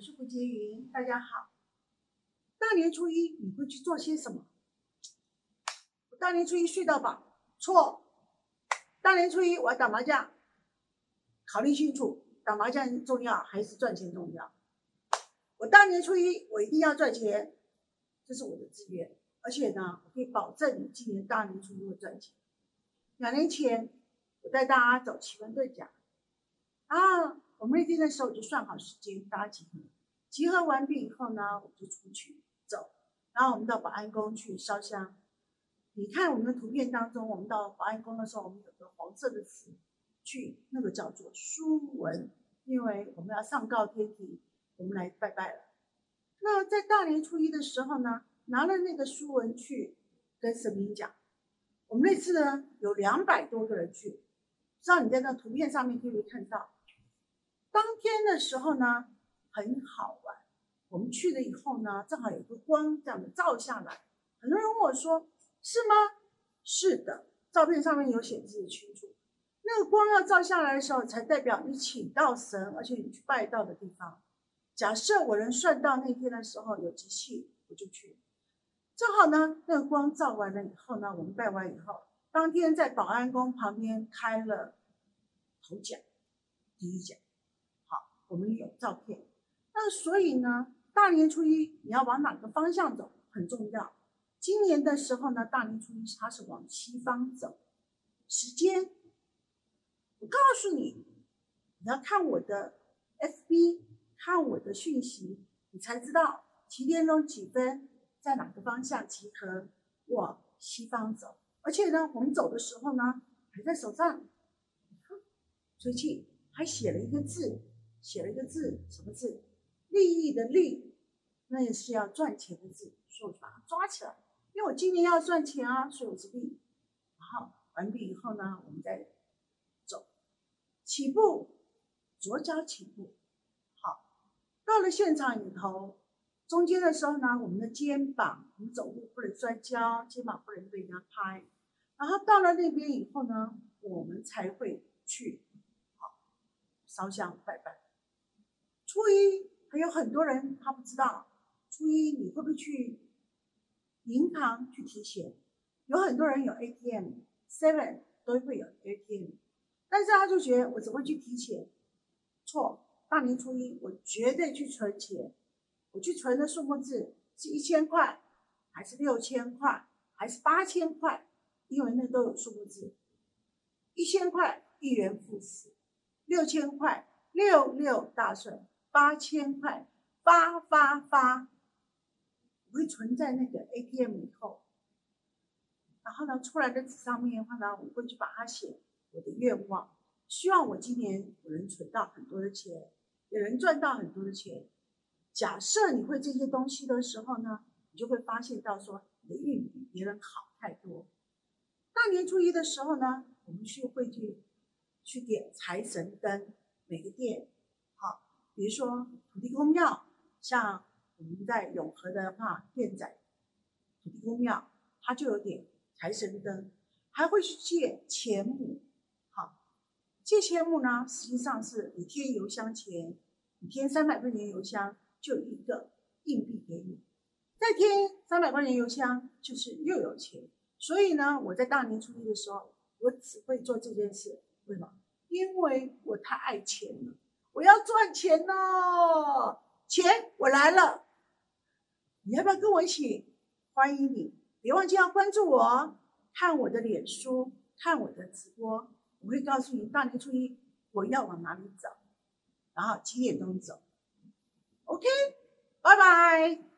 我是胡洁云，大家好。大年初一你会去做些什么？我大年初一睡到饱？错。大年初一我要打麻将，考虑清楚，打麻将重要还是赚钱重要？我大年初一我一定要赚钱，这是我的志愿，而且呢，我可以保证今年大年初一会赚钱。两年前我带大家走奇门遁甲，啊，我们那天的时候就算好时间，大家集合，集合完毕以后呢，我就出去走，然后我们到保安宫去烧香。你看我们的图片当中，我们到保安宫的时候，我们有个黄色的词，去那个叫做书文，因为我们要上告天庭。我们来拜拜了。那在大年初一的时候呢，拿了那个书文去跟神明讲。我们那次呢有两百多个人去，知道你在那图片上面可以看到。当天的时候呢很好玩，我们去了以后呢，正好有个光这样的照下来，很多人问我说：“是吗？”是的，照片上面有显示清楚。那个光要照下来的时候，才代表你请到神，而且你去拜到的地方。假设我能算到那天的时候有机器，我就去。正好呢，那个光照完了以后呢，我们拜完以后，当天在保安宫旁边开了头奖，第一奖。我们有照片。那所以呢，大年初一你要往哪个方向走很重要。今年的时候呢，大年初一它是往西方走。时间，我告诉你，你要看我的 FB。看我的讯息，你才知道几点钟几分在哪个方向集合，往西方走。而且呢，我们走的时候呢，还在手上，吹气，还写了一个字，写了一个字，什么字？利益的利，那也是要赚钱的字，所以我就把它抓起来。因为我今年要赚钱啊，所以我是利。然后完毕以后呢，我们再走，起步，左脚起步。好到了现场里头，中间的时候呢，我们的肩膀，我们走路不能摔跤，肩膀不能被人家拍。然后到了那边以后呢，我们才会去好烧香拜。初一还有很多人他不知道，初一你会不会去银行去提钱？有很多人有 ATM，Seven 都会有 ATM，但是他就觉得我怎么去提钱？错。大年初一，我绝对去存钱。我去存的数目字是一千块，还是六千块，还是八千块？因为那都有数目字。一千块一元复始，六千块六六大顺，八千块发发发。我会存在那个 ATM 以后，然后呢，出来的纸上面的话呢，我会去把它写我的愿望，希望我今年我能存到很多的钱。有人赚到很多的钱。假设你会这些东西的时候呢，你就会发现到说你的运比别人好太多。大年初一的时候呢，我们去会去去点财神灯，每个店，比如说土地公庙，像我们在永和的话，店仔土地公庙，它就有点财神灯，还会去借钱母。借钱木呢，实际上是你添邮箱钱，你添三百块钱邮箱就一个硬币给你，再添三百块钱邮箱就是又有钱。所以呢，我在大年初一的时候，我只会做这件事。为什么？因为我太爱钱了，我要赚钱哦，钱我来了，你要不要跟我一起？欢迎你，别忘记要关注我，看我的脸书，看我的直播。我会告诉你，大年初一我要往哪里走，然后几点钟走。OK，拜拜。